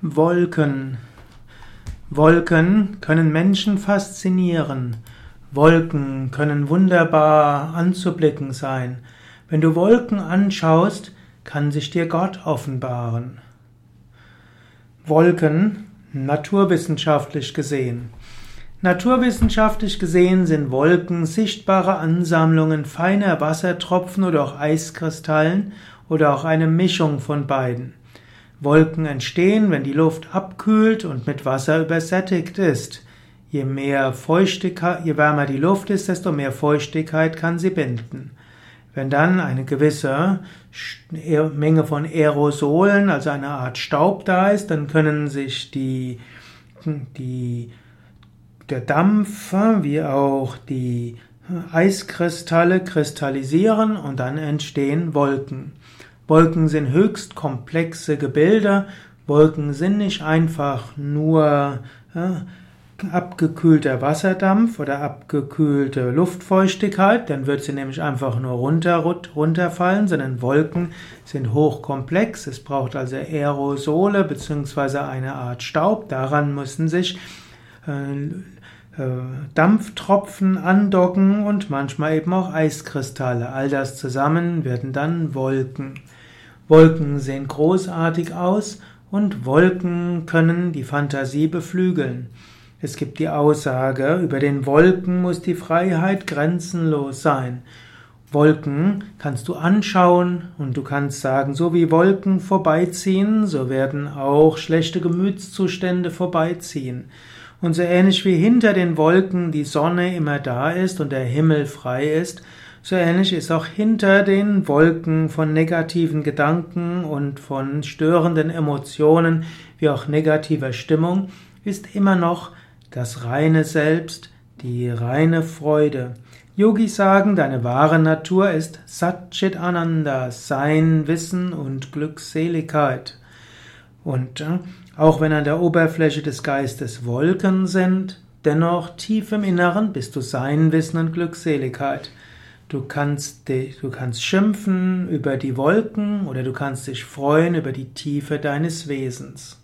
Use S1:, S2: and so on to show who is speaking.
S1: Wolken. Wolken können Menschen faszinieren. Wolken können wunderbar anzublicken sein. Wenn du Wolken anschaust, kann sich dir Gott offenbaren. Wolken, naturwissenschaftlich gesehen. Naturwissenschaftlich gesehen sind Wolken sichtbare Ansammlungen feiner Wassertropfen oder auch Eiskristallen oder auch eine Mischung von beiden. Wolken entstehen, wenn die Luft abkühlt und mit Wasser übersättigt ist. Je mehr Feuchtigkeit, je wärmer die Luft ist, desto mehr Feuchtigkeit kann sie binden. Wenn dann eine gewisse Menge von Aerosolen, also eine Art Staub da ist, dann können sich die, die, der Dampf wie auch die Eiskristalle kristallisieren und dann entstehen Wolken. Wolken sind höchst komplexe Gebilde. Wolken sind nicht einfach nur ja, abgekühlter Wasserdampf oder abgekühlte Luftfeuchtigkeit, dann wird sie nämlich einfach nur runter, runterfallen, sondern Wolken sind hochkomplex. Es braucht also Aerosole bzw. eine Art Staub. Daran müssen sich äh, äh, Dampftropfen andocken und manchmal eben auch Eiskristalle. All das zusammen werden dann Wolken. Wolken sehen großartig aus und Wolken können die Fantasie beflügeln. Es gibt die Aussage, über den Wolken muss die Freiheit grenzenlos sein. Wolken kannst du anschauen und du kannst sagen, so wie Wolken vorbeiziehen, so werden auch schlechte Gemütszustände vorbeiziehen. Und so ähnlich wie hinter den Wolken die Sonne immer da ist und der Himmel frei ist, so ähnlich ist auch hinter den Wolken von negativen Gedanken und von störenden Emotionen wie auch negativer Stimmung ist immer noch das reine Selbst, die reine Freude. Yogis sagen, deine wahre Natur ist Satchit Ananda, Sein, Wissen und Glückseligkeit. Und äh, auch wenn an der Oberfläche des Geistes Wolken sind, dennoch tief im Inneren bist du Sein, Wissen und Glückseligkeit. Du kannst, dich, du kannst schimpfen über die Wolken oder du kannst dich freuen über die Tiefe deines Wesens.